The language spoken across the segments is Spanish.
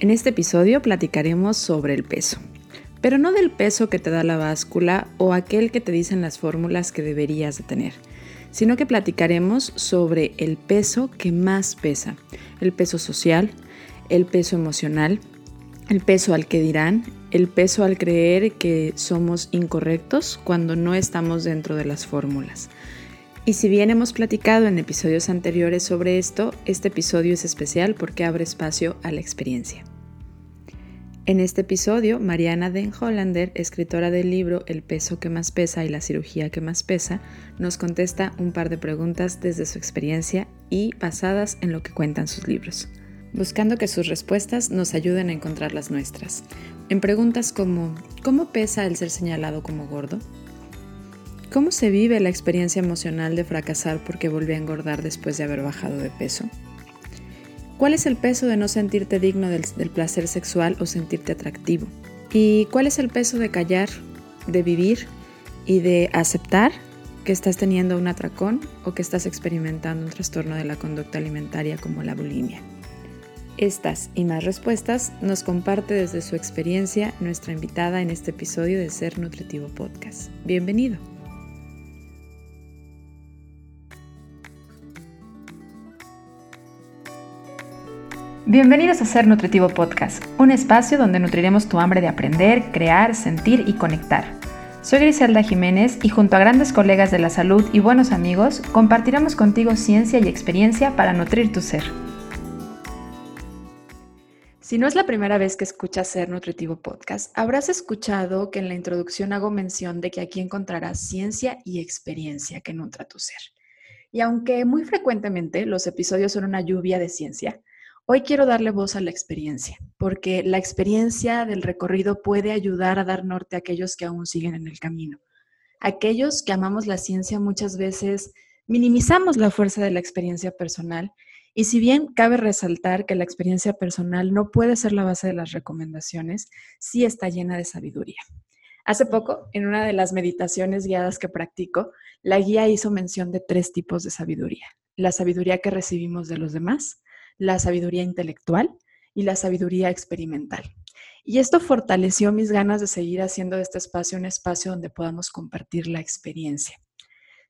En este episodio platicaremos sobre el peso, pero no del peso que te da la báscula o aquel que te dicen las fórmulas que deberías de tener, sino que platicaremos sobre el peso que más pesa, el peso social, el peso emocional, el peso al que dirán, el peso al creer que somos incorrectos cuando no estamos dentro de las fórmulas. Y si bien hemos platicado en episodios anteriores sobre esto, este episodio es especial porque abre espacio a la experiencia. En este episodio, Mariana Den Hollander, escritora del libro El peso que más pesa y la cirugía que más pesa, nos contesta un par de preguntas desde su experiencia y basadas en lo que cuentan sus libros, buscando que sus respuestas nos ayuden a encontrar las nuestras. En preguntas como ¿cómo pesa el ser señalado como gordo? ¿Cómo se vive la experiencia emocional de fracasar porque volví a engordar después de haber bajado de peso? ¿Cuál es el peso de no sentirte digno del, placer sexual o sentirte atractivo? ¿Y cuál es el peso de callar, de vivir y de aceptar que estás teniendo un atracón o que estás experimentando un trastorno de la conducta alimentaria como la bulimia? Estas y más respuestas nos comparte desde su experiencia nuestra invitada en este episodio de Ser Nutritivo Podcast. Bienvenido. Bienvenidos a Ser Nutritivo Podcast, un espacio donde nutriremos tu hambre de aprender, crear, sentir y conectar. Soy Griselda Jiménez y junto a grandes colegas de la salud y buenos amigos, compartiremos contigo ciencia y experiencia para nutrir tu ser. Si no es la primera vez que escuchas Ser Nutritivo Podcast, habrás escuchado que en la introducción hago mención de que aquí encontrarás ciencia y experiencia que nutra tu ser. Y aunque muy frecuentemente los episodios son una lluvia de ciencia, Hoy quiero darle voz a la experiencia, porque la experiencia del recorrido puede ayudar a dar norte a aquellos que aún siguen en el camino. Aquellos que amamos la ciencia muchas veces minimizamos la fuerza de la experiencia personal y si bien cabe resaltar que la experiencia personal no puede ser la base de las recomendaciones, sí está llena de sabiduría. Hace poco, en una de las meditaciones guiadas que practico, la guía hizo mención de tres tipos de sabiduría. La sabiduría que recibimos de los demás, la sabiduría intelectual y la sabiduría experimental. Y esto fortaleció mis ganas de seguir haciendo de este espacio un espacio donde podamos compartir la experiencia.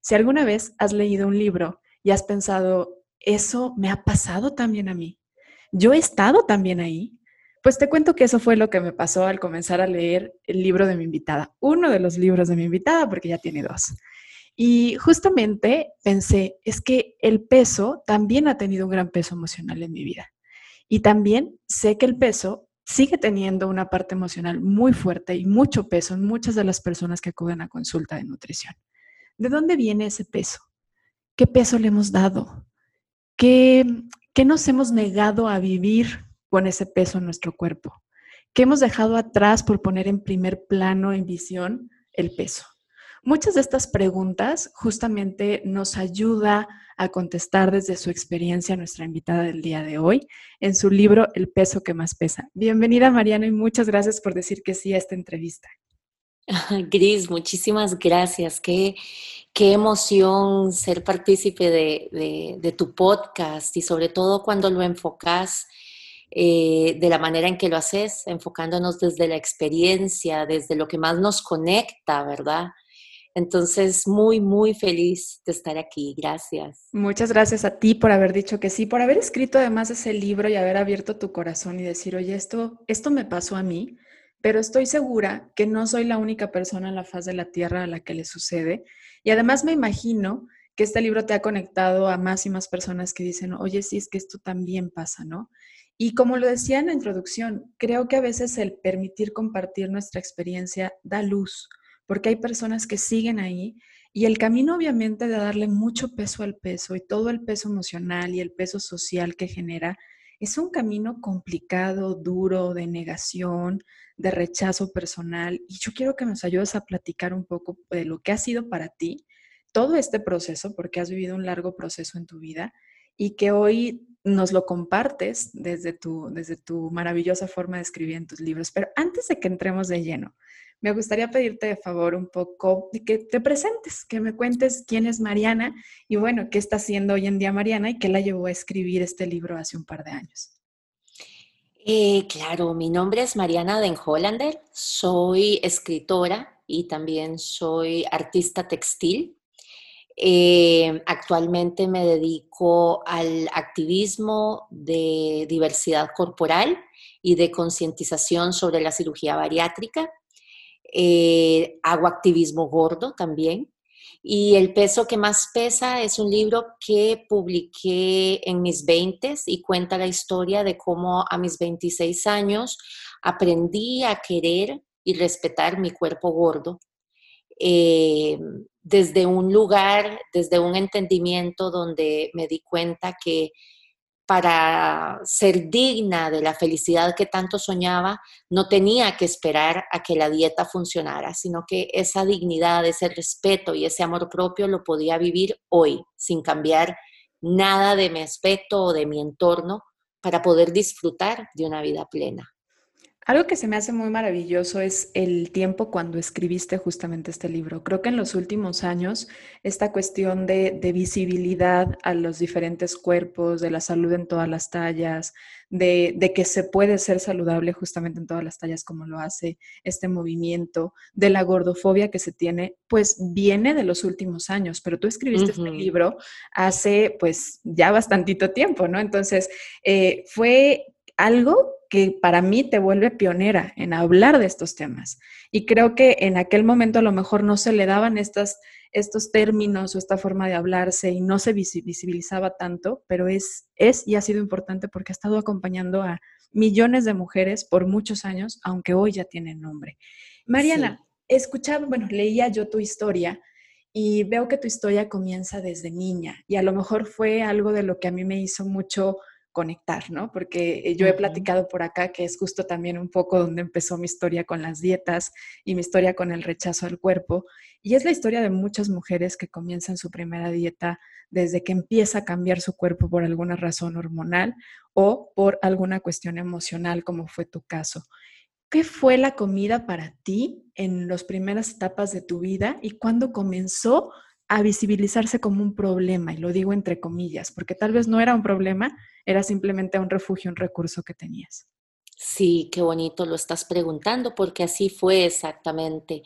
Si alguna vez has leído un libro y has pensado, eso me ha pasado también a mí, yo he estado también ahí, pues te cuento que eso fue lo que me pasó al comenzar a leer el libro de mi invitada, uno de los libros de mi invitada, porque ya tiene dos. Y justamente pensé, es que el peso también ha tenido un gran peso emocional en mi vida. Y también sé que el peso sigue teniendo una parte emocional muy fuerte y mucho peso en muchas de las personas que acuden a consulta de nutrición. ¿De dónde viene ese peso? ¿Qué peso le hemos dado? ¿Qué, qué nos hemos negado a vivir con ese peso en nuestro cuerpo? ¿Qué hemos dejado atrás por poner en primer plano, en visión, el peso? Muchas de estas preguntas justamente nos ayuda a contestar desde su experiencia nuestra invitada del día de hoy en su libro El peso que más pesa. Bienvenida Mariana y muchas gracias por decir que sí a esta entrevista. Gris, muchísimas gracias. Qué, qué emoción ser partícipe de, de, tu podcast y sobre todo cuando lo enfocas eh, de la manera en que lo haces, enfocándonos desde la experiencia, desde lo que más nos conecta, ¿verdad? Entonces, muy, muy feliz de estar aquí. Gracias. Muchas gracias a ti por haber dicho que sí, por haber escrito además ese libro y haber abierto tu corazón y decir, oye, esto, esto me pasó a mí, pero estoy segura que no soy la única persona en la faz de la Tierra a la que le sucede. Y además me imagino que este libro te ha conectado a más y más personas que dicen, oye, sí, es que esto también pasa, ¿no? Y como lo decía en la introducción, creo que a veces el permitir compartir nuestra experiencia da luz porque hay personas que siguen ahí y el camino obviamente de darle mucho peso al peso y todo el peso emocional y el peso social que genera es un camino complicado, duro, de negación, de rechazo personal. Y yo quiero que nos ayudes a platicar un poco de lo que ha sido para ti todo este proceso, porque has vivido un largo proceso en tu vida y que hoy nos lo compartes desde tu, desde tu maravillosa forma de escribir en tus libros. Pero antes de que entremos de lleno, me gustaría pedirte de favor un poco de que te presentes, que me cuentes quién es Mariana y bueno, qué está haciendo hoy en día Mariana y qué la llevó a escribir este libro hace un par de años. Eh, claro, mi nombre es Mariana Den Hollander, soy escritora y también soy artista textil. Eh, actualmente me dedico al activismo de diversidad corporal y de concientización sobre la cirugía bariátrica. Eh, hago activismo gordo también. Y el peso que más pesa es un libro que publiqué en mis 20 y cuenta la historia de cómo a mis 26 años aprendí a querer y respetar mi cuerpo gordo. Eh, desde un lugar, desde un entendimiento donde me di cuenta que para ser digna de la felicidad que tanto soñaba, no tenía que esperar a que la dieta funcionara, sino que esa dignidad, ese respeto y ese amor propio lo podía vivir hoy, sin cambiar nada de mi aspecto o de mi entorno, para poder disfrutar de una vida plena. Algo que se me hace muy maravilloso es el tiempo cuando escribiste justamente este libro. Creo que en los últimos años esta cuestión de, visibilidad a los diferentes cuerpos, de la salud en todas las tallas, de, de, que se puede ser saludable justamente en todas las tallas como lo hace este movimiento, de la gordofobia que se tiene, pues viene de los últimos años, pero tú escribiste este libro hace pues ya bastantito tiempo, ¿no? Entonces, eh, fue algo que para mí te vuelve pionera en hablar de estos temas. Y creo que en aquel momento a lo mejor no se le daban estas, estos términos o esta forma de hablarse y no se visibilizaba tanto, pero es, es y ha sido importante porque ha estado acompañando a millones de mujeres por muchos años, aunque hoy ya tienen nombre. Mariana, escuchaba, bueno, leía yo tu historia y veo que tu historia comienza desde niña y a lo mejor fue algo de lo que a mí me hizo mucho conectar, ¿no? Porque eh, yo he platicado por acá que es justo también un poco donde empezó mi historia con las dietas y mi historia con el rechazo al cuerpo. Y es la historia de muchas mujeres que comienzan su primera dieta desde que empieza a cambiar su cuerpo por alguna razón hormonal o por alguna cuestión emocional, como fue tu caso. ¿Qué fue la comida para ti en las primeras etapas de tu vida y cuándo comenzó a visibilizarse como un problema, y lo digo entre comillas, porque tal vez no era un problema, era simplemente un refugio, un recurso que tenías. Sí, qué bonito lo estás preguntando, porque así fue exactamente.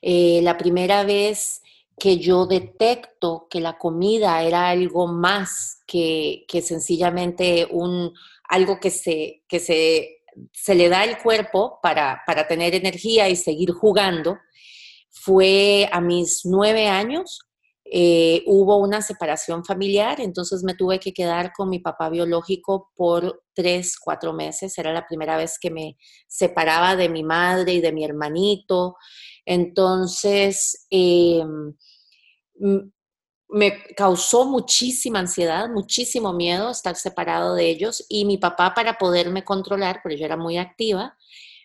Eh, la primera vez que yo detecto que la comida era algo más que, que sencillamente un, algo que, se, que se, se le da al cuerpo para, para tener energía y seguir jugando, fue a mis nueve años eh, hubo una separación familiar, entonces me tuve que quedar con mi papá biológico por tres, cuatro meses. Era la primera vez que me separaba de mi madre y de mi hermanito. Entonces, eh, me causó muchísima ansiedad, muchísimo miedo estar separado de ellos y mi papá para poderme controlar, porque yo era muy activa,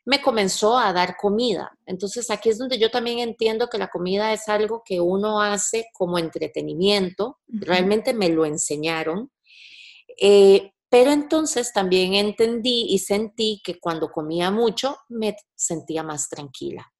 me comenzó a dar comida. Entonces aquí es donde yo también entiendo que la comida es algo que uno hace como entretenimiento, realmente me lo enseñaron. Eh, pero entonces también entendí y sentí que cuando comía mucho me sentía más tranquila.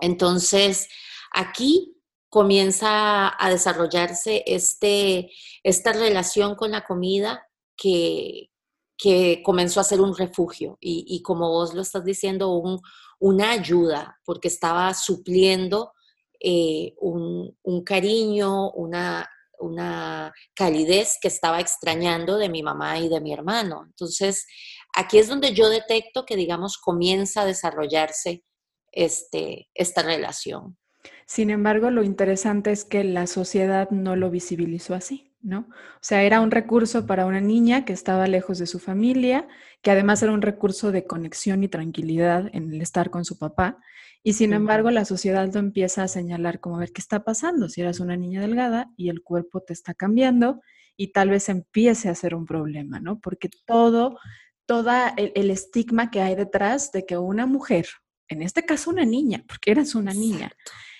Entonces aquí comienza a desarrollarse este, esta relación con la comida que, que comenzó a ser un refugio y, como vos lo estás diciendo, un, una ayuda, porque estaba supliendo eh, un, cariño, una, una calidez que estaba extrañando de mi mamá y de mi hermano. Entonces, aquí es donde yo detecto que, digamos, comienza a desarrollarse este, esta relación. Sin embargo, lo interesante es que la sociedad no lo visibilizó así. ¿No? O sea, era un recurso para una niña que estaba lejos de su familia, que además era un recurso de conexión y tranquilidad en el estar con su papá. Y sin embargo, la sociedad lo empieza a señalar como, a ver, ¿qué está pasando? Si eras una niña delgada y el cuerpo te está cambiando y tal vez empiece a ser un problema, ¿no? Porque todo, toda el, estigma que hay detrás de que una mujer, en este caso una niña, porque eras una niña,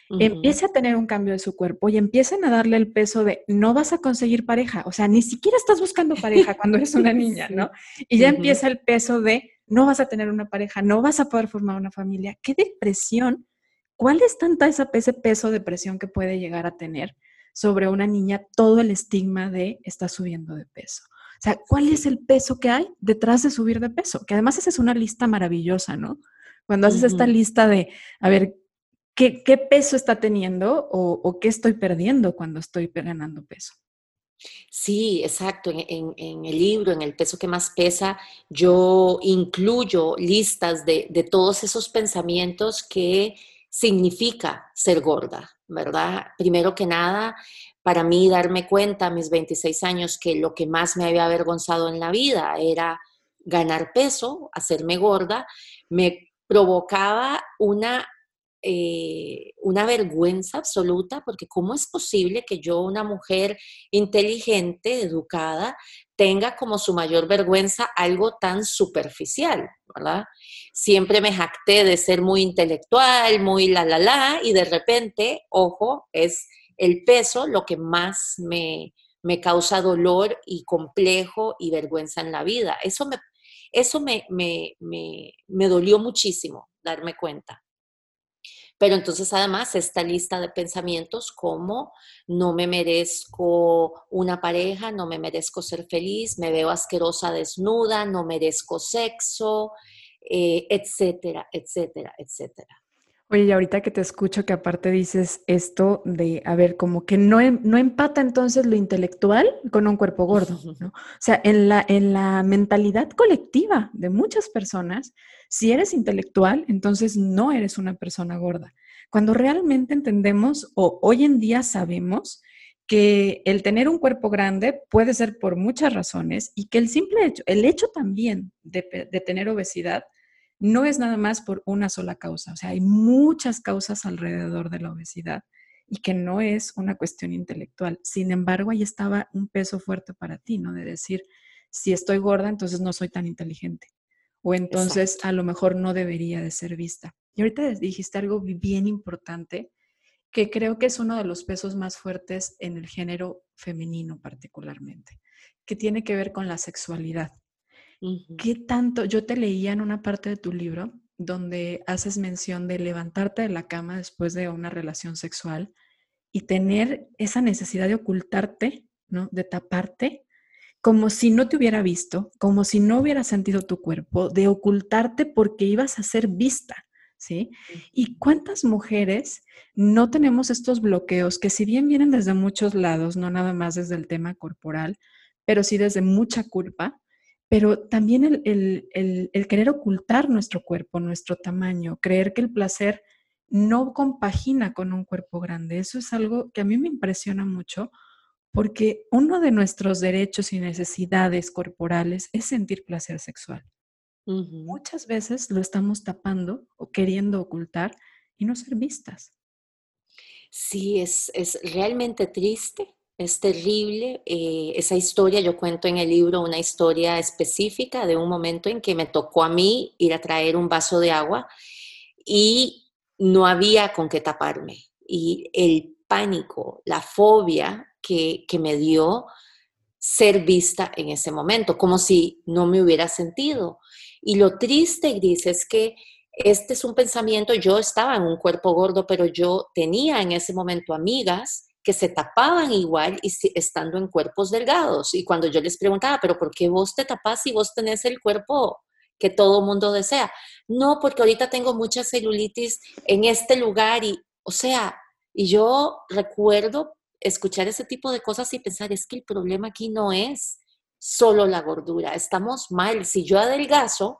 empiece a tener un cambio de su cuerpo y empiecen a darle el peso de no vas a conseguir pareja, o sea, ni siquiera estás buscando pareja cuando eres una niña, ¿no? Y ya empieza el peso de no vas a tener una pareja, no vas a poder formar una familia. ¿Qué depresión? ¿Cuál es tanta esa, ese peso de presión que puede llegar a tener sobre una niña todo el estigma de está subiendo de peso? O sea, ¿cuál es el peso que hay detrás de subir de peso? Que además esa es una lista maravillosa, ¿no? Cuando haces esta lista de, a ver, ¿qué, peso está teniendo o, qué estoy perdiendo cuando estoy ganando peso? Sí, exacto. En, el libro, en el peso que más pesa, yo incluyo listas de, de todos esos pensamientos que significa ser gorda, ¿verdad? Primero que nada, para mí darme cuenta a mis 26 años que lo que más me había avergonzado en la vida era ganar peso, hacerme gorda, me provocaba una, eh, una vergüenza absoluta, porque ¿cómo es posible que yo, una mujer inteligente, educada, tenga como su mayor vergüenza algo tan superficial, ¿verdad? Siempre me jacté de ser muy intelectual, muy la, la, la, y de repente, ojo, es el peso lo que más me, me causa dolor y complejo y vergüenza en la vida. Eso me, eso me, me, me, me dolió muchísimo darme cuenta. Pero entonces además esta lista de pensamientos como no me merezco una pareja, no me merezco ser feliz, me veo asquerosa desnuda, no merezco sexo, eh, etcétera, etcétera, etcétera. Oye, y ahorita que te escucho que aparte dices esto de, a ver, como que no, em, no empata entonces lo intelectual con un cuerpo gordo, ¿no? O sea, en la, en la mentalidad colectiva de muchas personas, si eres intelectual, entonces no eres una persona gorda. Cuando realmente entendemos o hoy en día sabemos que el tener un cuerpo grande puede ser por muchas razones y que el simple hecho, el hecho también de, de tener obesidad, no es nada más por una sola causa, o sea, hay muchas causas alrededor de la obesidad y que no es una cuestión intelectual. Sin embargo, ahí estaba un peso fuerte para ti, ¿no? De decir, si estoy gorda, entonces no soy tan inteligente. O entonces a lo mejor no debería de ser vista. Y ahorita dijiste algo bien importante que creo que es uno de los pesos más fuertes en el género femenino particularmente, que tiene que ver con la sexualidad. ¿Qué tanto? Yo te leía en una parte de tu libro donde haces mención de levantarte de la cama después de una relación sexual y tener esa necesidad de ocultarte, ¿no? De taparte, como si no te hubiera visto, como si no hubiera sentido tu cuerpo, de ocultarte porque ibas a ser vista, ¿sí? ¿Y cuántas mujeres no tenemos estos bloqueos que si bien vienen desde muchos lados, no nada más desde el tema corporal, pero sí desde mucha culpa, pero también el, querer ocultar nuestro cuerpo, nuestro tamaño, creer que el placer no compagina con un cuerpo grande. Eso es algo que a mí me impresiona mucho porque uno de nuestros derechos y necesidades corporales es sentir placer sexual. Muchas veces lo estamos tapando o queriendo ocultar y no ser vistas. Sí, es, es realmente triste es terrible eh, esa historia. Yo cuento en el libro una historia específica de un momento en que me tocó a mí ir a traer un vaso de agua y no había con qué taparme. Y el pánico, la fobia que, que me dio ser vista en ese momento, como si no me hubiera sentido. Y lo triste, Gris, es que este es un pensamiento, yo estaba en un cuerpo gordo, pero yo tenía en ese momento amigas que se tapaban igual y estando en cuerpos delgados. Y cuando yo les preguntaba, pero ¿por qué vos te tapas si vos tenés el cuerpo que todo mundo desea? No, porque ahorita tengo mucha celulitis en este lugar y, o sea, y yo recuerdo escuchar ese tipo de cosas y pensar, es que el problema aquí no es solo la gordura, estamos mal. Si yo adelgazo,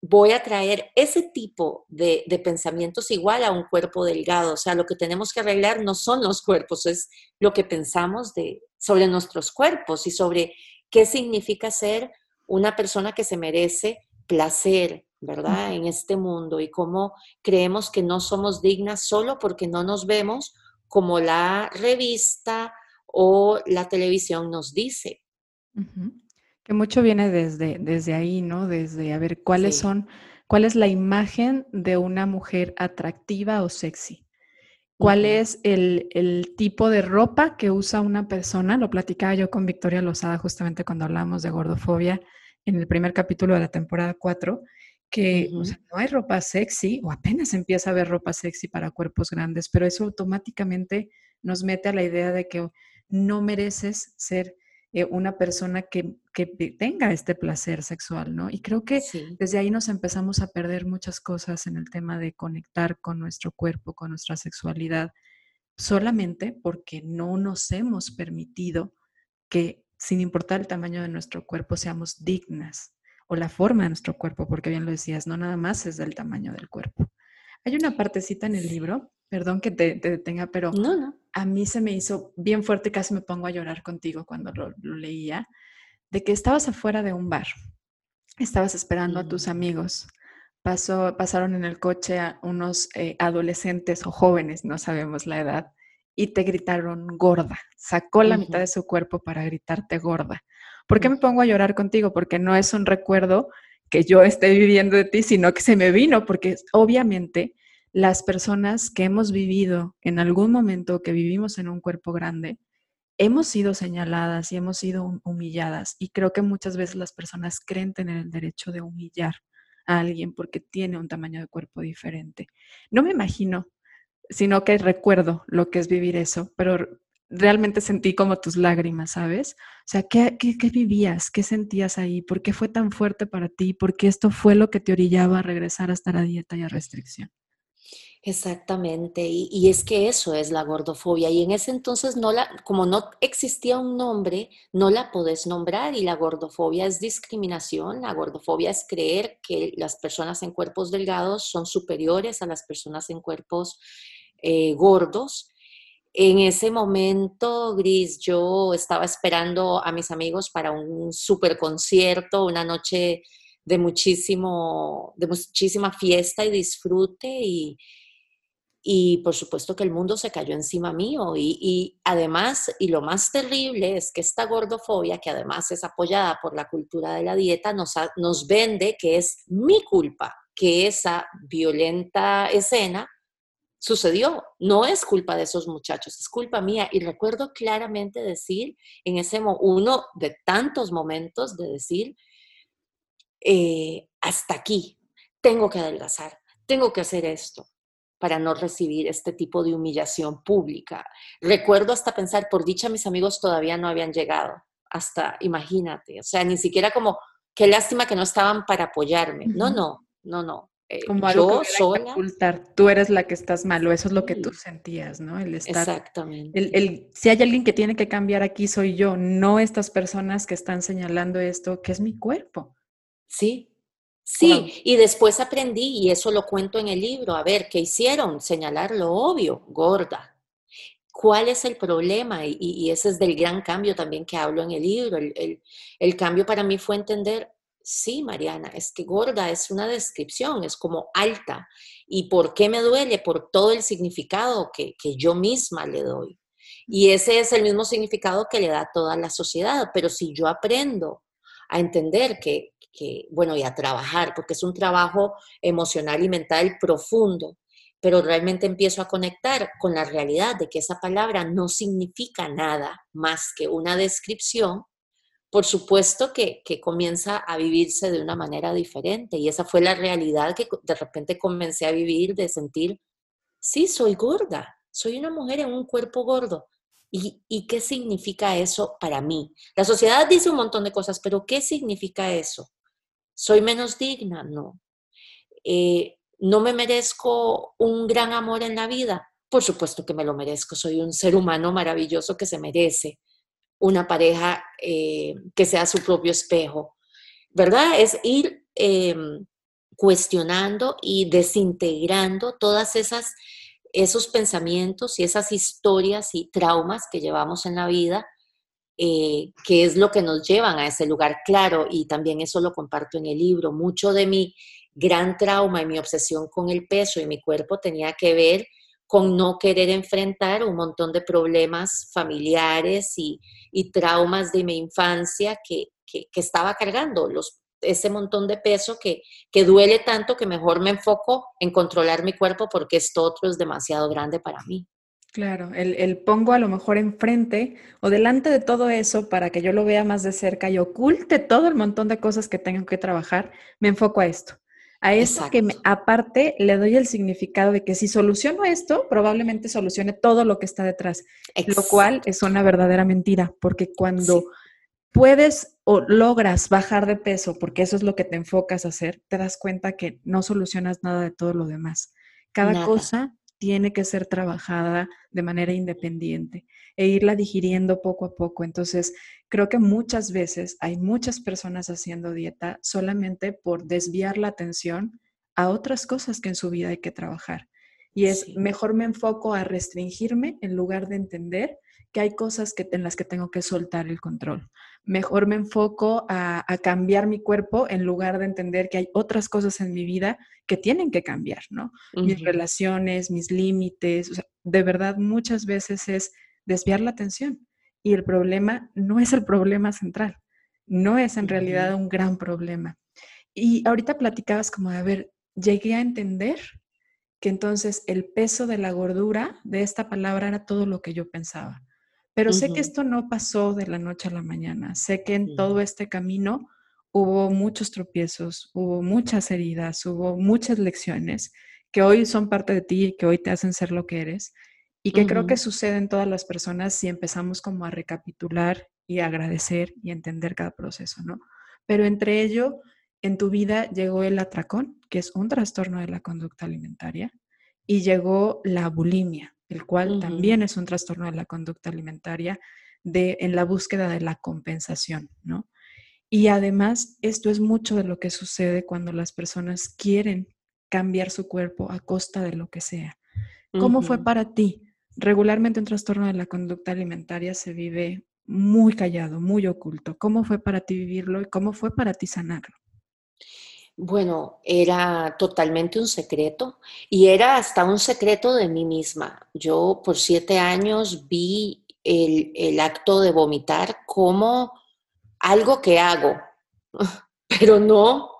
voy a traer ese tipo de, pensamientos igual a un cuerpo delgado. O sea, lo que tenemos que arreglar no son los cuerpos, es lo que pensamos de, sobre nuestros cuerpos y sobre qué significa ser una persona que se merece placer, ¿verdad? En este mundo y cómo creemos que no somos dignas solo porque no nos vemos como la revista o la televisión nos dice. Que mucho viene desde, desde ahí, ¿no? Desde a ver cuáles son, cuál es la imagen de una mujer atractiva o sexy. ¿Cuál es el, el, tipo de ropa que usa una persona? Lo platicaba yo con Victoria Lozada justamente cuando hablábamos de gordofobia en el primer capítulo de la temporada 4, que no hay ropa sexy o apenas empieza a haber ropa sexy para cuerpos grandes, pero eso automáticamente nos mete a la idea de que no mereces ser eh, una persona que, que, tenga este placer sexual, ¿no? Y creo que desde ahí nos empezamos a perder muchas cosas en el tema de conectar con nuestro cuerpo, con nuestra sexualidad, solamente porque no nos hemos permitido que, sin importar el tamaño de nuestro cuerpo, seamos dignas o la forma de nuestro cuerpo, porque bien lo decías, no nada más es del tamaño del cuerpo. Hay una partecita en el libro, perdón que te, detenga, pero a mí se me hizo bien fuerte, casi me pongo a llorar contigo cuando lo, leía, de que estabas afuera de un bar, estabas esperando a tus mm. amigos, Pasó, pasaron en el coche a unos eh, adolescentes o jóvenes, no sabemos la edad, y te gritaron gorda, sacó la mitad de su cuerpo para gritarte gorda. ¿Por qué me pongo a llorar contigo? Porque no es un recuerdo que yo esté viviendo de ti, sino que se me vino, porque obviamente las personas que hemos vivido en algún momento, que vivimos en un cuerpo grande, hemos sido señaladas y hemos sido humilladas. Y creo que muchas veces las personas creen tener el derecho de humillar a alguien porque tiene un tamaño de cuerpo diferente. No me imagino, sino que recuerdo lo que es vivir eso, pero realmente sentí como tus lágrimas, ¿sabes? O sea, ¿qué, vivías? ¿Qué sentías ahí? ¿Por qué fue tan fuerte para ti? ¿Por qué esto fue lo que te orillaba a regresar hasta la dieta y a restricción? Exactamente, y, es que eso es la gordofobia. Y en ese entonces, no la, como no existía un nombre, no la podés nombrar. Y la gordofobia es discriminación, la gordofobia es creer que las personas en cuerpos delgados son superiores a las personas en cuerpos eh, gordos. En ese momento, Gris, yo estaba esperando a mis amigos para un super concierto, una noche de, muchísimo, de muchísima fiesta y disfrute y, y por supuesto que el mundo se cayó encima mío. Y, además, y lo más terrible es que esta gordofobia, que además es apoyada por la cultura de la dieta, nos, nos vende que es mi culpa que esa violenta escena sucedió. No es culpa de esos muchachos, es culpa mía. Y recuerdo claramente decir en ese uno de tantos momentos de decir, eh, hasta aquí, tengo que adelgazar, tengo que hacer esto para no recibir este tipo de humillación pública. Recuerdo hasta pensar, por dicha mis amigos todavía no habían llegado, hasta imagínate, o sea, ni siquiera como, qué lástima que no estaban para apoyarme. No, no, no, no. Eh, como yo sola. Ocultar. Tú eres la que estás mal, o eso es lo que tú sentías, ¿no? El estar. Exactamente. El, el, si hay alguien que tiene que cambiar aquí, soy yo, no estas personas que están señalando esto, que es mi cuerpo. Sí, Sí, y después aprendí, y eso lo cuento en el libro, a ver, ¿qué hicieron? Señalar lo obvio, gorda. ¿Cuál es el problema? Y, ese es del gran cambio también que hablo en el libro. El, el, cambio para mí fue entender, sí, Mariana, es que gorda es una descripción, es como alta. ¿Y por qué me duele? Por todo el significado que, que yo misma le doy. Y ese es el mismo significado que le da toda la sociedad. Pero si yo aprendo a entender que, bueno, y a trabajar, porque es un trabajo emocional y mental profundo, pero realmente empiezo a conectar con la realidad de que esa palabra no significa nada más que una descripción, por supuesto que, que, comienza a vivirse de una manera diferente. Y esa fue la realidad que de repente comencé a vivir, de sentir, sí, soy gorda, soy una mujer en un cuerpo gordo, ¿Y, qué significa eso para mí? La sociedad dice un montón de cosas, pero ¿qué significa eso? ¿Soy menos digna? No. Eh, ¿No me merezco un gran amor en la vida? Por supuesto que me lo merezco. Soy un ser humano maravilloso que se merece una pareja eh, que sea su propio espejo. ¿Verdad? Es ir em, cuestionando y desintegrando todas esas esos pensamientos y esas historias y traumas que llevamos en la vida, eh, que es lo que nos llevan a ese lugar claro, y también eso lo comparto en el libro, mucho de mi gran trauma y mi obsesión con el peso y mi cuerpo tenía que ver con no querer enfrentar un montón de problemas familiares y, traumas de mi infancia que, estaba cargando, los ese montón de peso que, que duele tanto que mejor me enfoco en controlar mi cuerpo porque esto otro es demasiado grande para mí. Claro, el, pongo a lo mejor enfrente o delante de todo eso para que yo lo vea más de cerca y oculte todo el montón de cosas que tengo que trabajar, me enfoco a esto. A eso que aparte le doy el significado de que si soluciono esto, probablemente solucione todo lo que está detrás, lo cual es una verdadera mentira, porque cuando puedes o logras bajar de peso, porque eso es lo que te enfocas a hacer, te das cuenta que no solucionas nada de todo lo demás. Cada cosa tiene que ser trabajada de manera independiente e irla digiriendo poco a poco. Entonces, creo que muchas veces hay muchas personas haciendo dieta solamente por desviar la atención a otras cosas que en su vida hay que trabajar. Y es mejor me enfoco a restringirme en lugar de entender que hay cosas que, en las que tengo que soltar el control. Mejor me enfoco a, cambiar mi cuerpo en lugar de entender que hay otras cosas en mi vida que tienen que cambiar, ¿no? Mis relaciones, mis límites, de verdad muchas veces es desviar la atención y el problema no es el problema central, no es en realidad un gran problema. Y ahorita platicabas como de, a ver, llegué a entender que entonces el peso de la gordura de esta palabra era todo lo que yo pensaba. Pero sé que esto no pasó de la noche a la mañana. Sé que en todo este camino hubo muchos tropiezos, hubo muchas heridas, hubo muchas lecciones que hoy son parte de ti y que hoy te hacen ser lo que eres. Y que creo que sucede en todas las personas si empezamos como a recapitular y agradecer y entender cada proceso, ¿no? Pero entre ello, en tu vida llegó el atracón, que es un trastorno de la conducta alimentaria, y llegó la bulimia, el cual también es un trastorno de la conducta alimentaria de, en la búsqueda de la compensación, ¿no? Y además, esto es mucho de lo que sucede cuando las personas quieren cambiar su cuerpo a costa de lo que sea. ¿Cómo fue para ti? Regularmente un trastorno de la conducta alimentaria se vive muy callado, muy oculto. ¿Cómo fue para ti vivirlo y cómo fue para ti sanarlo? Bueno, era totalmente un secreto y era hasta un secreto de mí misma. Yo por siete años vi el, acto de vomitar como algo que hago, pero no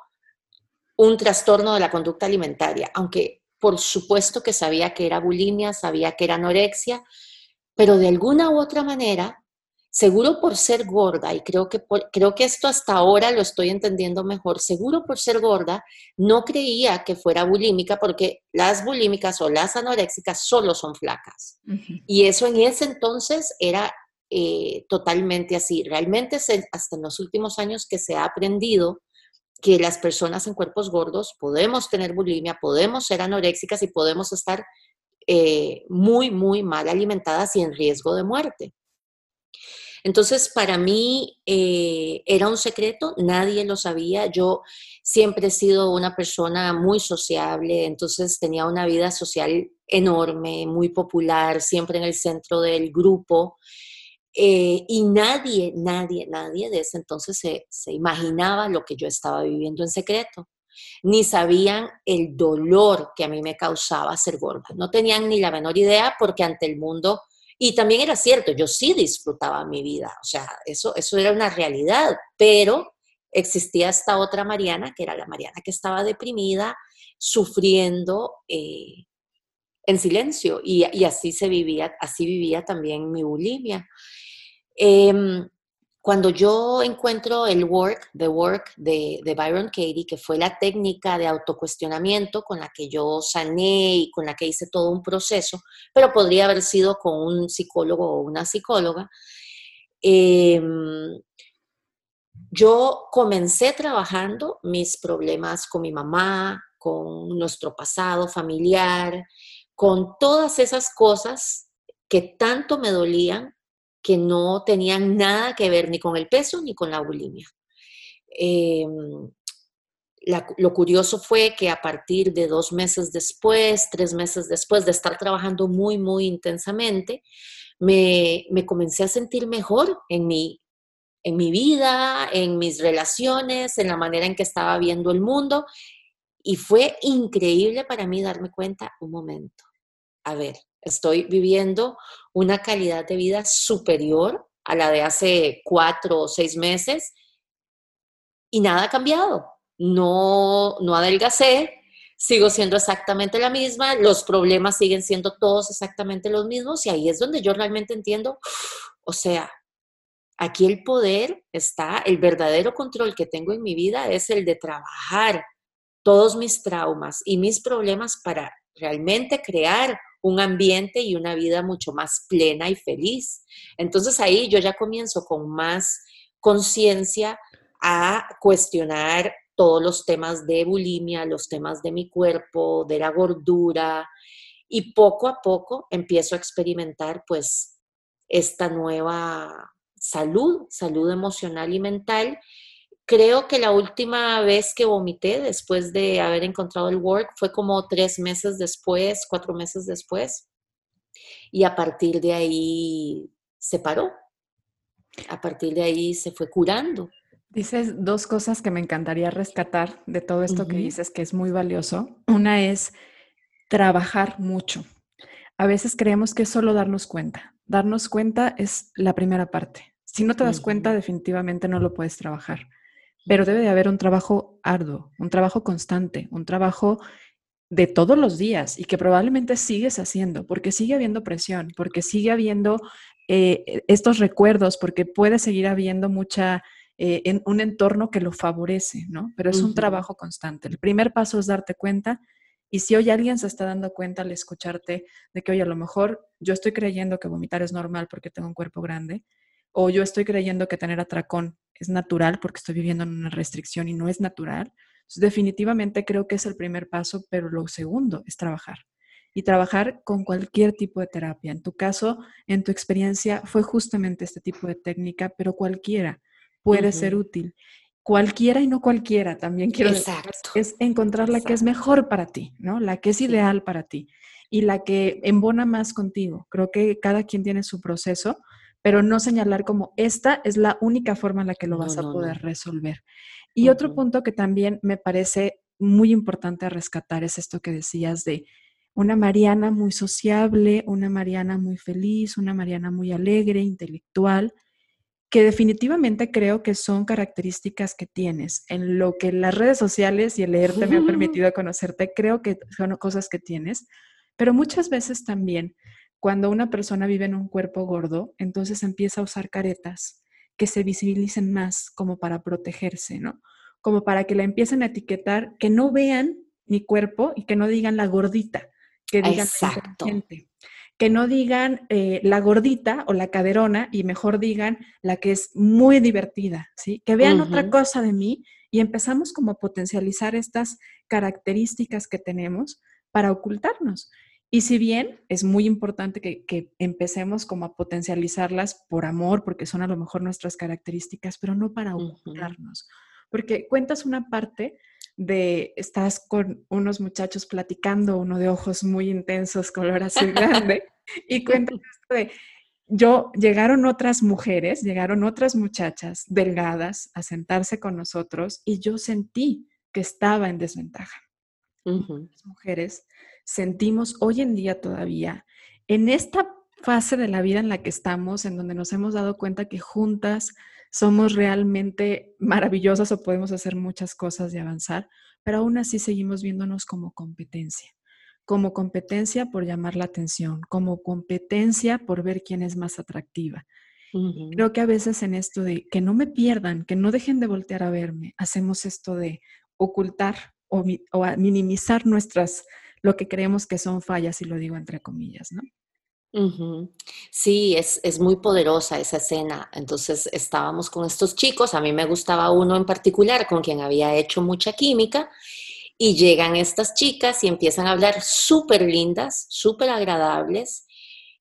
un trastorno de la conducta alimentaria, aunque por supuesto que sabía que era bulimia, sabía que era anorexia, pero de alguna u otra manera seguro por ser gorda, y creo que, creo que esto hasta ahora lo estoy entendiendo mejor, seguro por ser gorda, no creía que fuera bulímica porque las bulímicas o las anoréxicas solo son flacas. Y eso en ese entonces era eh, totalmente así. Realmente hasta en los últimos años que se ha aprendido que las personas en cuerpos gordos podemos tener bulimia, podemos ser anoréxicas y podemos estar eh, muy, muy mal alimentadas y en riesgo de muerte. Entonces, para mí eh, era un secreto, nadie lo sabía. Yo siempre he sido una persona muy sociable, entonces tenía una vida social enorme, muy popular, siempre en el centro del grupo. Eh, y nadie, nadie, nadie de ese entonces se, se imaginaba lo que yo estaba viviendo en secreto ni sabían el dolor que a mí me causaba ser gorda. No tenían ni la menor idea porque ante el mundo y también era cierto, yo sí disfrutaba mi vida, o sea, eso, eso era una realidad, pero existía esta otra Mariana, que era la Mariana que estaba deprimida, sufriendo eh, en silencio, y, así se vivía, así vivía también mi bulimia. Em, cuando yo encuentro el work, the work de, Byron Katie, que fue la técnica de autocuestionamiento con la que yo sané y con la que hice todo un proceso, pero podría haber sido con un psicólogo o una psicóloga, em, yo comencé trabajando mis problemas con mi mamá, con nuestro pasado familiar, con todas esas cosas que tanto me dolían que no tenían nada que ver ni con el peso ni con la bulimia. Em, lo curioso fue que a partir de dos meses después, tres meses después de estar trabajando muy, muy intensamente, me, comencé a sentir mejor en mi, en mi vida, en mis relaciones, en la manera en que estaba viendo el mundo. Y fue increíble para mí darme cuenta, un momento, a ver, estoy viviendo una calidad de vida superior a la de hace cuatro o seis meses y nada ha cambiado. No, no adelgacé, sigo siendo exactamente la misma, los problemas siguen siendo todos exactamente los mismos y ahí es donde yo realmente entiendo, o sea, aquí el poder está, el verdadero control que tengo en mi vida es el de trabajar todos mis traumas y mis problemas para realmente crear un ambiente y una vida mucho más plena y feliz. Entonces ahí yo ya comienzo con más conciencia a cuestionar todos los temas de bulimia, los temas de mi cuerpo, de la gordura, y poco a poco empiezo a experimentar pues esta nueva salud, salud emocional y mental. Creo que la última vez que vomité después de haber encontrado el work fue como tres meses después, cuatro meses después. Y a partir de ahí se paró. A partir de ahí se fue curando. Dices dos cosas que me encantaría rescatar de todo esto que dices que es muy valioso. Una es trabajar mucho. A veces creemos que es solo darnos cuenta. Darnos cuenta es la primera parte. Si no te das cuenta, definitivamente no lo puedes trabajar. Pero debe de haber un trabajo arduo, un trabajo constante, un trabajo de todos los días y que probablemente sigues haciendo, porque sigue habiendo presión, porque sigue habiendo eh, estos recuerdos, porque puede seguir habiendo mucha, eh, en un entorno que lo favorece, ¿no? Pero es un trabajo constante. El primer paso es darte cuenta y si hoy alguien se está dando cuenta al escucharte de que, oye, a lo mejor yo estoy creyendo que vomitar es normal porque tengo un cuerpo grande, o yo estoy creyendo que tener atracón es natural porque estoy viviendo en una restricción y no es natural, definitivamente creo que es el primer paso, pero lo segundo es trabajar. Y trabajar con cualquier tipo de terapia. En tu caso, en tu experiencia, fue justamente este tipo de técnica, pero cualquiera puede ser útil cualquiera y no cualquiera, también quiero decir, es encontrar la que es mejor para ti, ¿no? La que es ideal para ti y la que embona más contigo. Creo que cada quien tiene su proceso, pero no señalar como esta es la única forma en la que lo vas a poder resolver. Y otro punto que también me parece muy importante rescatar es esto que decías de una Mariana muy sociable, una Mariana muy feliz, una Mariana muy alegre, intelectual, que definitivamente creo que son características que tienes. En lo que las redes sociales y el leerte me han permitido conocerte, creo que son cosas que tienes, pero muchas veces también cuando una persona vive en un cuerpo gordo, entonces empieza a usar caretas que se visibilicen más como para protegerse, ¿no? Como para que la empiecen a etiquetar, que no vean mi cuerpo y que no digan la gordita, que digan Exacto. la que no digan eh, la gordita o la caderona y mejor digan la que es muy divertida, ¿sí? Que vean otra cosa de mí y empezamos como a potencializar estas características que tenemos para ocultarnos. Y si bien es muy importante que, empecemos como a potencializarlas por amor, porque son a lo mejor nuestras características, pero no para ocultarnos. Porque cuentas una parte de estás con unos muchachos platicando, uno de ojos muy intensos, color azul grande, y cuentas esto de, yo, llegaron otras mujeres, llegaron otras muchachas delgadas a sentarse con nosotros y yo sentí que estaba en desventaja. Las mujeres sentimos hoy en día todavía, en esta fase de la vida en la que estamos, en donde nos hemos dado cuenta que juntas somos realmente maravillosas o podemos hacer muchas cosas y avanzar, pero aún así seguimos viéndonos como competencia, como competencia por llamar la atención, como competencia por ver quién es más atractiva. Creo que a veces en esto de que no me pierdan, que no dejen de voltear a verme, hacemos esto de ocultar o, minimizar nuestras, lo que creemos que son fallas, y lo digo entre comillas, ¿no? Sí, es, es, muy poderosa esa escena. Entonces estábamos con estos chicos, a mí me gustaba uno en particular con quien había hecho mucha química y llegan estas chicas y empiezan a hablar súper lindas, súper agradables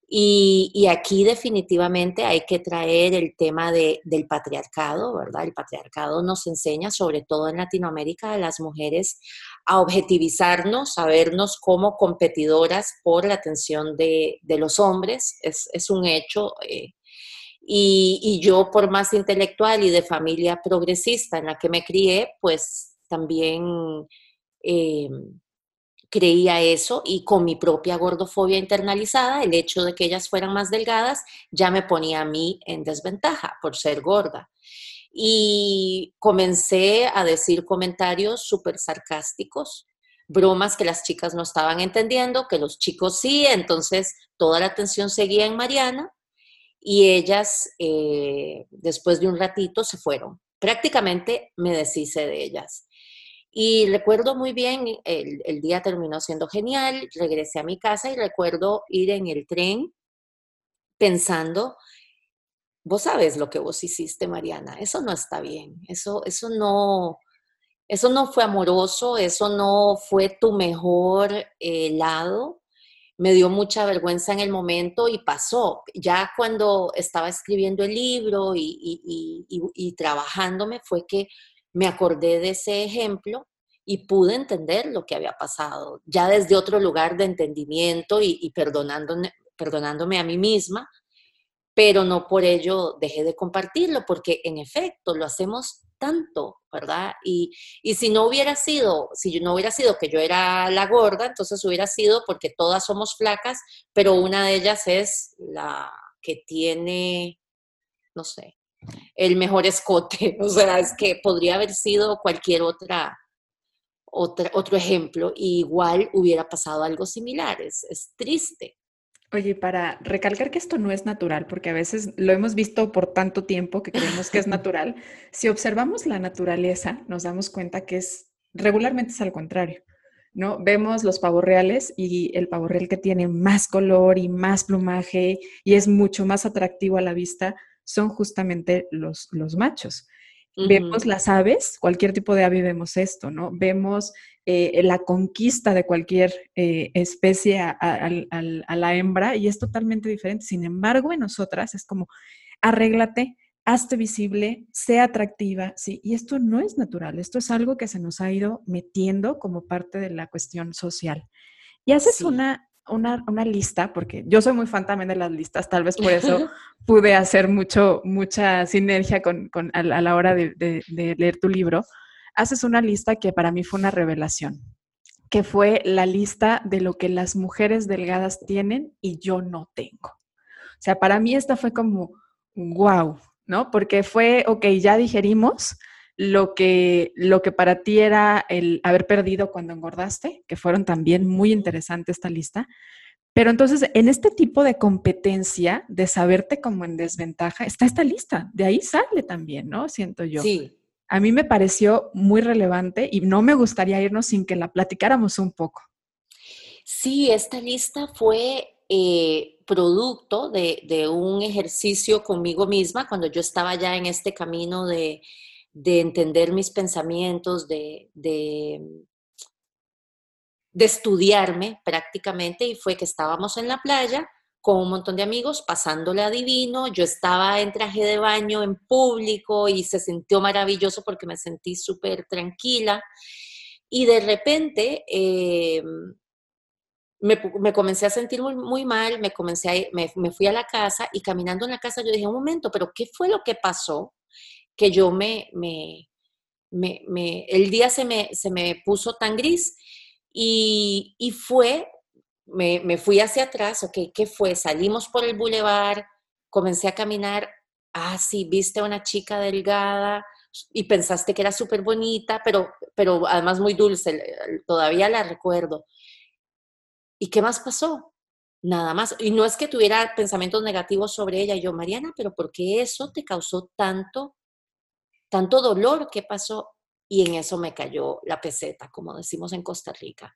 y, aquí definitivamente hay que traer el tema de, del patriarcado, ¿verdad? El patriarcado nos enseña, sobre todo en Latinoamérica, a las mujeres a objetivizarnos, a vernos como competidoras por la atención de, los hombres. Es, un hecho. Eh, y, yo, por más intelectual y de familia progresista en la que me crié, pues también... Eh, creía eso y con mi propia gordofobia internalizada, el hecho de que ellas fueran más delgadas ya me ponía a mí en desventaja por ser gorda. Y comencé a decir comentarios súper sarcásticos, bromas que las chicas no estaban entendiendo, que los chicos sí, entonces toda la atención seguía en Mariana y ellas eh, después de un ratito se fueron. Prácticamente me deshice de ellas. Y recuerdo muy bien, el, día terminó siendo genial, regresé a mi casa y recuerdo ir en el tren pensando, vos sabes lo que vos hiciste, Mariana, eso no está bien, eso, eso no, eso no fue amoroso, eso no fue tu mejor eh, lado. Me dio mucha vergüenza en el momento y pasó. Ya cuando estaba escribiendo el libro y, y trabajándome fue que me acordé de ese ejemplo y pude entender lo que había pasado, ya desde otro lugar de entendimiento y, perdonándome, perdonándome a mí misma, pero no por ello dejé de compartirlo, porque en efecto lo hacemos tanto, ¿verdad? Y, y, si no hubiera sido, si no hubiera sido que yo era la gorda, entonces hubiera sido porque todas somos flacas, pero una de ellas es la que tiene, no sé, el mejor escote, o sea, es que podría haber sido cualquier otra otro ejemplo, igual hubiera pasado algo similar. Es, es triste. Oye, para recalcar que esto no es natural, porque a veces lo hemos visto por tanto tiempo que creemos que es natural, si observamos la naturaleza, nos damos cuenta que es regularmente es al contrario. ¿no? Vemos los pavos reales y el pavo real que tiene más color y más plumaje y es mucho más atractivo a la vista son justamente los, los machos. Vemos las aves, cualquier tipo de ave vemos esto, ¿no? Vemos eh, la conquista de cualquier eh, especie a, la hembra y es totalmente diferente. Sin embargo, en nosotras es como, arréglate, hazte visible, sea atractiva, ¿sí? Y esto no es natural, esto es algo que se nos ha ido metiendo como parte de la cuestión social. Y haces una una, una, lista, porque yo soy muy fan también de las listas, tal vez por eso pude hacer mucho, mucha sinergia con, con a, la hora de, de, de, leer tu libro, haces una lista que para mí fue una revelación, que fue la lista de lo que las mujeres delgadas tienen y yo no tengo. O sea, para mí esta fue como, wow, ¿no? Porque fue, ok, ya digerimos, lo que, lo que para ti era el haber perdido cuando engordaste, que fueron también muy interesantes esta lista. Pero entonces, en este tipo de competencia de saberte como en desventaja, está esta lista. De ahí sale también, ¿no? Siento yo. Sí. A mí me pareció muy relevante y no me gustaría irnos sin que la platicáramos un poco. Sí, esta lista fue eh, producto de, un ejercicio conmigo misma cuando yo estaba ya en este camino de, de entender mis pensamientos, de, de, estudiarme prácticamente y fue que estábamos en la playa con un montón de amigos, pasándole a divino. Yo estaba en traje de baño en público y se sintió maravilloso porque me sentí súper tranquila. Y de repente eh, me, comencé a sentir muy, mal, me, comencé me, me, fui a la casa y caminando en la casa yo dije, un momento, pero ¿qué fue lo que pasó? que yo me, me, me, el día se me, se me puso tan gris y, y fue, me, me, fui hacia atrás, ok, ¿qué fue? Salimos por el bulevar, comencé a caminar, ah, sí, viste a una chica delgada y pensaste que era súper bonita, pero, pero además muy dulce, todavía la recuerdo. ¿Y qué más pasó? Nada más. Y no es que tuviera pensamientos negativos sobre ella. yo, Mariana, pero ¿por qué eso te causó tanto tanto dolor que pasó y en eso me cayó la peseta, como decimos en Costa Rica.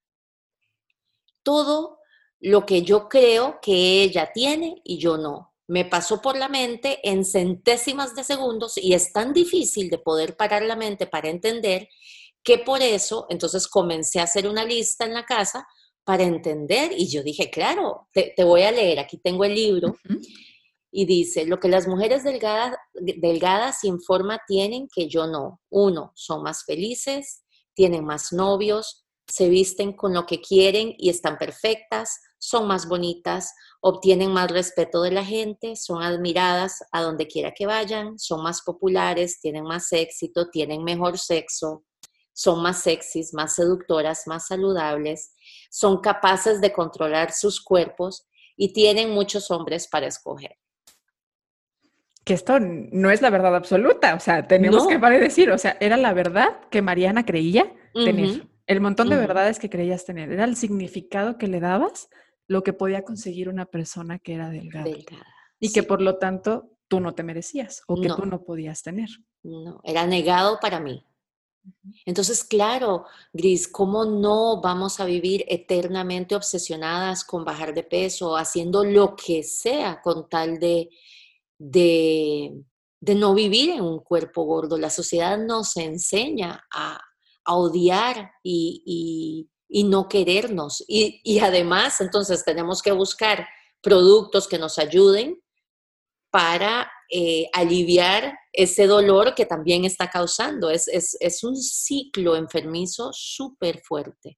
Todo lo que yo creo que ella tiene y yo no. Me pasó por la mente en centésimas de segundos y es tan difícil de poder parar la mente para entender que por eso entonces comencé a hacer una lista en la casa para entender y yo dije, claro, te, voy a leer, aquí tengo el libro y dice, lo que las mujeres delgadas, delgadas sin forma tienen que yo no. Uno, son más felices, tienen más novios, se visten con lo que quieren y están perfectas, son más bonitas, obtienen más respeto de la gente, son admiradas a donde quiera que vayan, son más populares, tienen más éxito, tienen mejor sexo, son más sexys, más seductoras, más saludables, son capaces de controlar sus cuerpos y tienen muchos hombres para escoger. Que esto no es la verdad absoluta, o sea, tenemos que parar decir, o sea, era la verdad que Mariana creía tener, el montón de verdades que creías tener, era el significado que le dabas lo que podía conseguir una persona que era delgada. y que por lo tanto tú no te merecías o que tú no podías tener. No, era negado para mí. Entonces, claro, Gris, ¿cómo no vamos a vivir eternamente obsesionadas con bajar de peso, haciendo lo que sea con tal de de, no vivir en un cuerpo gordo. La sociedad nos enseña a, odiar y, no querernos. Y, además, entonces tenemos que buscar productos que nos ayuden para eh, aliviar ese dolor que también está causando. Es, es un ciclo enfermizo súper fuerte.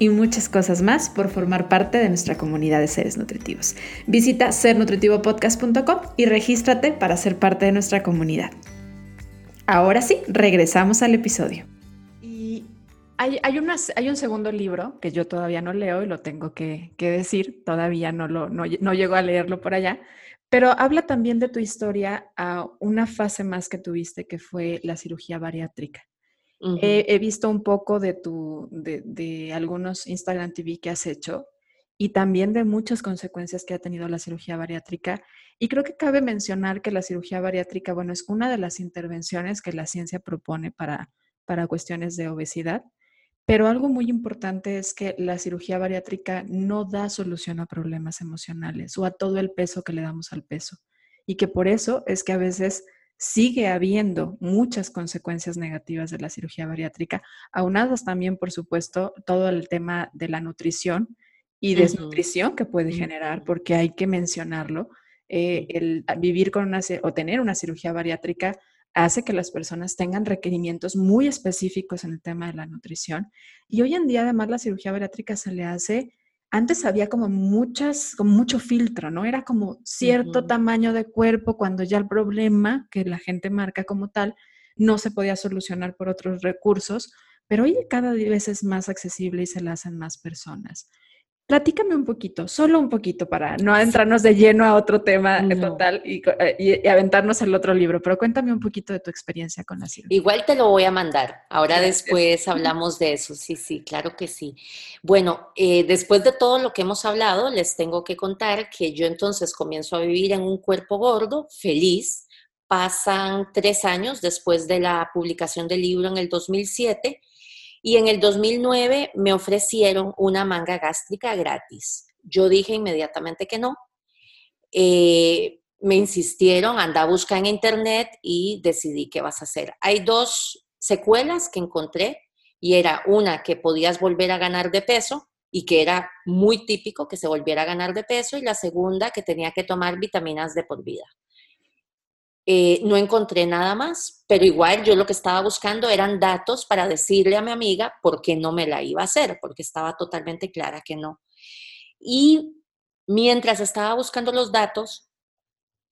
y muchas cosas más por formar parte de nuestra comunidad de seres nutritivos. Visita sernutritivopodcast.com y regístrate para ser parte de nuestra comunidad. Ahora sí, regresamos al episodio. Y hay, hay, hay un segundo libro que yo todavía no leo y lo tengo que, decir, todavía no, lo, no, no llego a leerlo por allá, pero habla también de tu historia a una fase más que tuviste, que fue la cirugía bariátrica he, visto un poco de, tu, de, algunos Instagram TV que has hecho y también de muchas consecuencias que ha tenido la cirugía bariátrica. Y creo que cabe mencionar que la cirugía bariátrica, bueno, es una de las intervenciones que la ciencia propone para, para cuestiones de obesidad, pero algo muy importante es que la cirugía bariátrica no da solución a problemas emocionales o a todo el peso que le damos al peso. Y que por eso es que a veces sigue habiendo muchas consecuencias negativas de la cirugía bariátrica, aunadas también, por supuesto, todo el tema de la nutrición y desnutrición que puede generar, porque hay que mencionarlo. Eh, el vivir con una o tener una cirugía bariátrica hace que las personas tengan requerimientos muy específicos en el tema de la nutrición. Y hoy en día, además, la cirugía bariátrica se le hace antes había como muchas, como mucho filtro, ¿no? Era como cierto tamaño de cuerpo cuando ya el problema que la gente marca como tal no se podía solucionar por otros recursos, pero hoy cada vez es más accesible y se la hacen más personas. Platícame un poquito, solo un poquito para no adentrarnos de lleno a otro tema total eh, y, aventarnos el otro libro, pero cuéntame un poquito de tu experiencia con la cirugía. Igual te lo voy a mandar. Ahora después hablamos de eso. Sí, sí, claro que sí. Bueno, eh, después de todo lo que hemos hablado, les tengo que contar que yo entonces comienzo a vivir en un cuerpo gordo, feliz. Pasan tres años después de la publicación del libro en el 2007 y en el 2009 me ofrecieron una manga gástrica gratis. Yo dije inmediatamente que no. Eh, me insistieron, anda a buscar en internet y decidí qué vas a hacer. Hay dos secuelas que encontré y era una que podías volver a ganar de peso y que era muy típico que se volviera a ganar de peso y la segunda que tenía que tomar vitaminas de por vida. Eh, no encontré nada más, pero igual yo lo que estaba buscando eran datos para decirle a mi amiga por qué no me la iba a hacer, porque estaba totalmente clara que no. Y mientras estaba buscando los datos,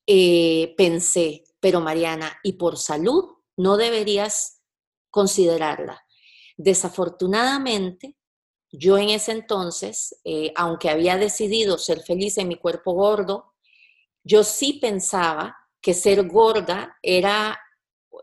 eh, pensé, pero Mariana, ¿y por salud no deberías considerarla? Desafortunadamente, yo en ese entonces, eh, aunque había decidido ser feliz en mi cuerpo gordo, yo sí pensaba que ser gorda era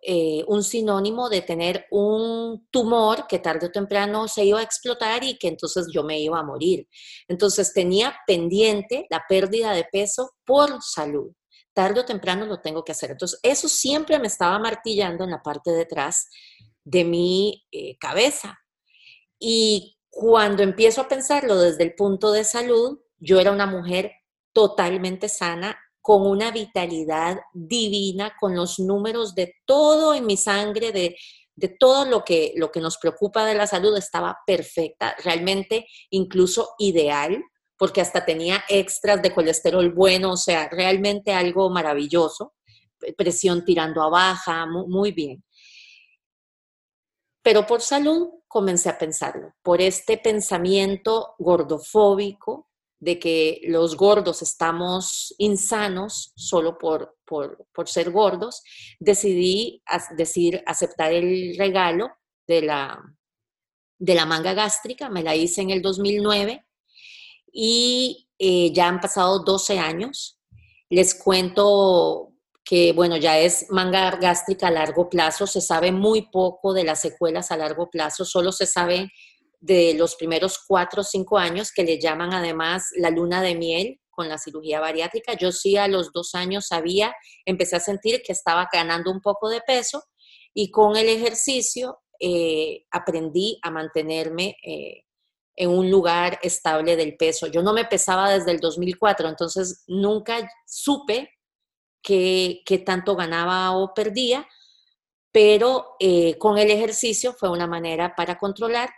eh, un sinónimo de tener un tumor que tarde o temprano se iba a explotar y que entonces yo me iba a morir. Entonces tenía pendiente la pérdida de peso por salud. Tarde o temprano lo tengo que hacer. Entonces eso siempre me estaba martillando en la parte de atrás de mi eh, cabeza. Y cuando empiezo a pensarlo desde el punto de salud, yo era una mujer totalmente sana con una vitalidad divina, con los números de todo en mi sangre, de, todo lo que, lo que nos preocupa de la salud, estaba perfecta, realmente incluso ideal, porque hasta tenía extras de colesterol bueno, o sea, realmente algo maravilloso, presión tirando a baja, muy bien. Pero por salud comencé a pensarlo, por este pensamiento gordofóbico, de que los gordos estamos insanos solo por, por, ser gordos, decidí decir, aceptar el regalo de la, de la manga gástrica, me la hice en el 2009 y eh, ya han pasado 12 años. Les cuento que, bueno, ya es manga gástrica a largo plazo, se sabe muy poco de las secuelas a largo plazo, solo se sabe de los primeros cuatro o cinco años que le llaman además la luna de miel con la cirugía bariátrica. Yo sí a los dos años sabía, empecé a sentir que estaba ganando un poco de peso y con el ejercicio eh, aprendí a mantenerme eh, en un lugar estable del peso. Yo no me pesaba desde el 2004, entonces nunca supe qué, tanto ganaba o perdía, pero eh, con el ejercicio fue una manera para controlar.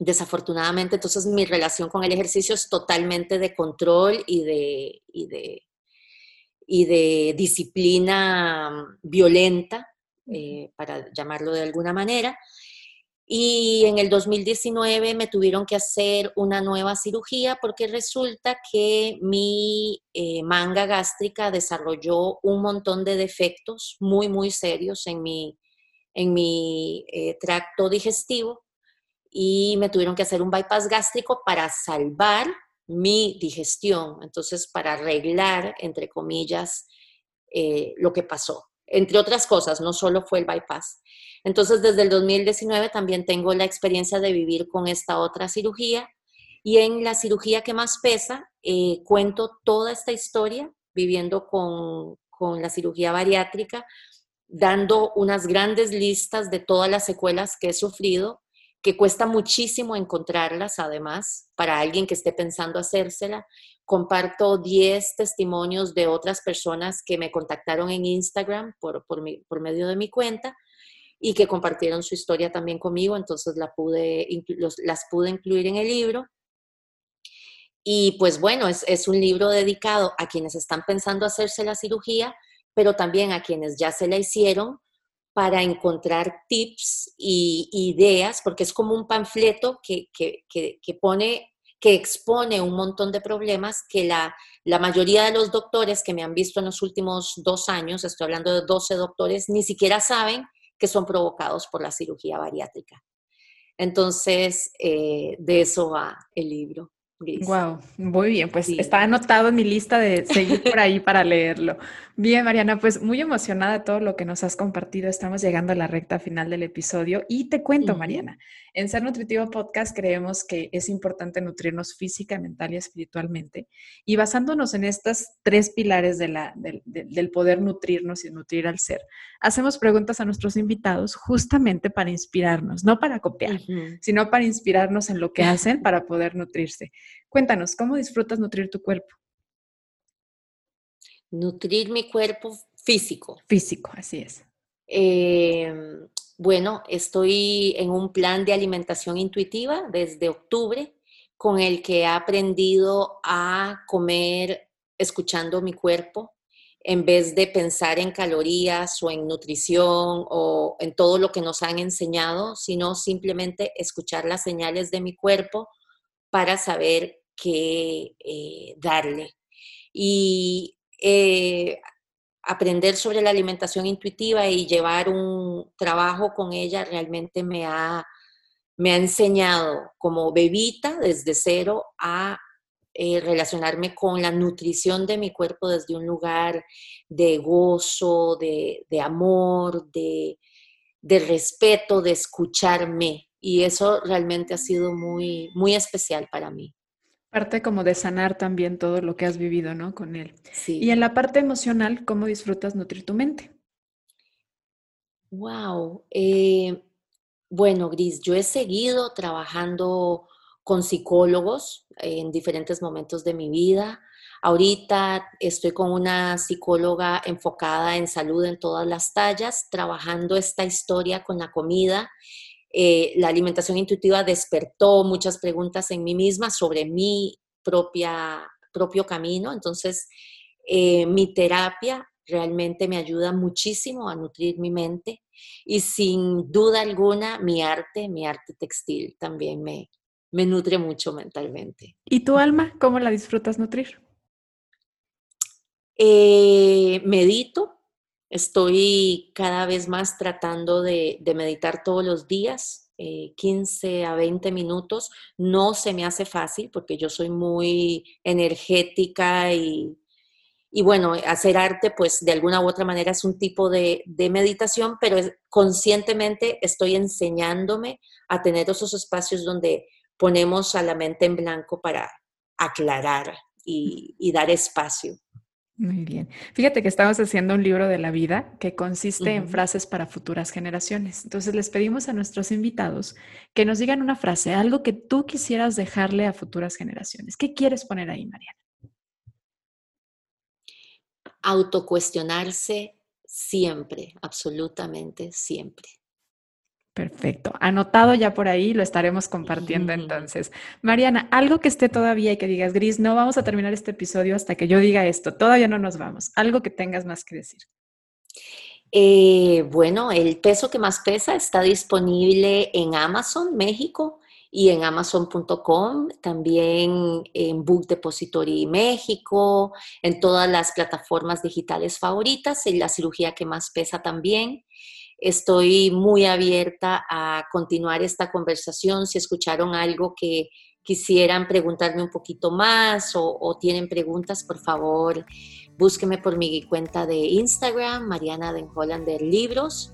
Desafortunadamente, entonces mi relación con el ejercicio es totalmente de control y de, de, y de disciplina violenta, eh, para llamarlo de alguna manera. Y en el 2019 me tuvieron que hacer una nueva cirugía porque resulta que mi eh, manga gástrica desarrolló un montón de defectos muy, muy serios en mi, en mi eh, tracto digestivo y me tuvieron que hacer un bypass gástrico para salvar mi digestión, entonces para arreglar, entre comillas, eh, lo que pasó. Entre otras cosas, no solo fue el bypass. Entonces, desde el 2019 también tengo la experiencia de vivir con esta otra cirugía y en la cirugía que más pesa, eh, cuento toda esta historia viviendo con, con la cirugía bariátrica, dando unas grandes listas de todas las secuelas que he sufrido, que cuesta muchísimo encontrarlas además para alguien que esté pensando hacérsela. Comparto 10 testimonios de otras personas que me contactaron en Instagram por, por, por medio de mi cuenta y que compartieron su historia también conmigo, entonces la pude, las pude incluir en el libro. Y pues bueno, es, es, un libro dedicado a quienes están pensando hacerse la cirugía, pero también a quienes ya se la hicieron para encontrar tips y ideas, porque es como un panfleto que, que, que, pone que expone un montón de problemas que la, la, mayoría de los doctores que me han visto en los últimos dos años, estoy hablando de 12 doctores, ni siquiera saben que son provocados por la cirugía bariátrica. Entonces, eh, de eso va el libro. Wow, muy bien, pues está anotado en mi lista de seguir por ahí para leerlo. Bien, Mariana, pues muy emocionada de todo lo que nos has compartido. Estamos llegando a la recta final del episodio y te cuento, Mariana, en Ser Nutritivo Podcast creemos que es importante nutrirnos física, mental y espiritualmente. Y basándonos en estos tres pilares de la, del poder nutrirnos y nutrir al ser, hacemos preguntas a nuestros invitados justamente para inspirarnos, no para copiar, sino para inspirarnos en lo que hacen para poder nutrirse. Cuéntanos, ¿cómo disfrutas nutrir tu cuerpo? Nutrir mi cuerpo físico. Físico, así es. Em, bueno, estoy en un plan de alimentación intuitiva desde octubre con el que he aprendido a comer escuchando mi cuerpo en vez de pensar en calorías o en nutrición o en todo lo que nos han enseñado, sino simplemente escuchar las señales de mi cuerpo para saber qué eh, darle. Y eh, aprender sobre la alimentación intuitiva y llevar un trabajo con ella realmente me ha, me ha enseñado como bebita desde cero a eh, relacionarme con la nutrición de mi cuerpo desde un lugar de gozo, de, amor, de, de respeto, de escucharme. Y eso realmente ha sido muy, muy especial para mí. Parte como de sanar también todo lo que has vivido, ¿no? Con él. Sí. Y en la parte emocional, ¿cómo disfrutas nutrir tu mente? Wow. Eh, bueno, Gris, yo he seguido trabajando con psicólogos en diferentes momentos de mi vida. Ahorita estoy con una psicóloga enfocada en salud en todas las tallas, trabajando esta historia con la comida eh, la alimentación intuitiva despertó muchas preguntas en mí misma sobre mi propia, propio camino. Entonces, eh, mi terapia realmente me ayuda muchísimo a nutrir mi mente y sin duda alguna mi arte, mi arte textil también me, me nutre mucho mentalmente. ¿Y tu alma, cómo la disfrutas nutrir? Eh, medito, Estoy cada vez más tratando de, meditar todos los días, 15 eh, a 20 minutos. No se me hace fácil porque yo soy muy energética y, y bueno, hacer arte, pues de alguna u otra manera es un tipo de, meditación, pero conscientemente estoy enseñándome a tener esos espacios donde ponemos a la mente en blanco para aclarar y, dar espacio. Muy bien. Fíjate que estamos haciendo un libro de la vida que consiste en frases para futuras generaciones. Entonces les pedimos a nuestros invitados que nos digan una frase, algo que tú quisieras dejarle a futuras generaciones. ¿Qué quieres poner ahí, Mariana? autocuestionarse siempre, absolutamente siempre. Perfecto. Anotado ya por ahí, lo estaremos compartiendo entonces. Mariana, algo que esté todavía y que digas, Gris, no vamos a terminar este episodio hasta que yo diga esto, todavía no nos vamos. Algo que tengas más que decir. Eh, bueno, el peso que más pesa está disponible en Amazon México y en amazon.com, también en Book Depository México, en todas las plataformas digitales favoritas, en la cirugía que más pesa también. Estoy muy abierta a continuar esta conversación. Si escucharon algo que quisieran preguntarme un poquito más o, tienen preguntas, por favor, búsqueme por mi cuenta de Instagram, Mariana Den Hollander Libros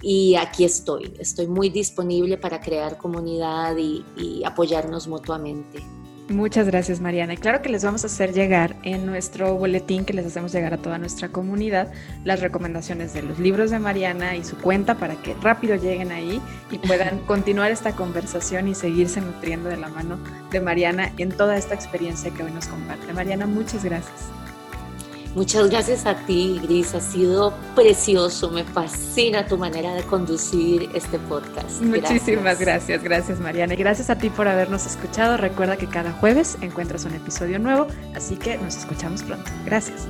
y aquí estoy. Estoy muy disponible para crear comunidad y, apoyarnos mutuamente. Muchas gracias, Mariana. Y claro que les vamos a hacer llegar en nuestro boletín que les hacemos llegar a toda nuestra comunidad las recomendaciones de los libros de Mariana y su cuenta para que rápido lleguen ahí y puedan continuar esta conversación y seguirse nutriendo de la mano de Mariana en toda esta experiencia que hoy nos comparte. Mariana, muchas gracias. Muchas gracias a ti, Gris. Ha sido precioso. Me fascina tu manera de conducir este podcast. Muchísimas gracias. gracias, Mariana. Y gracias a ti por habernos escuchado. Recuerda que cada jueves encuentras un episodio nuevo, así que nos escuchamos pronto. Gracias.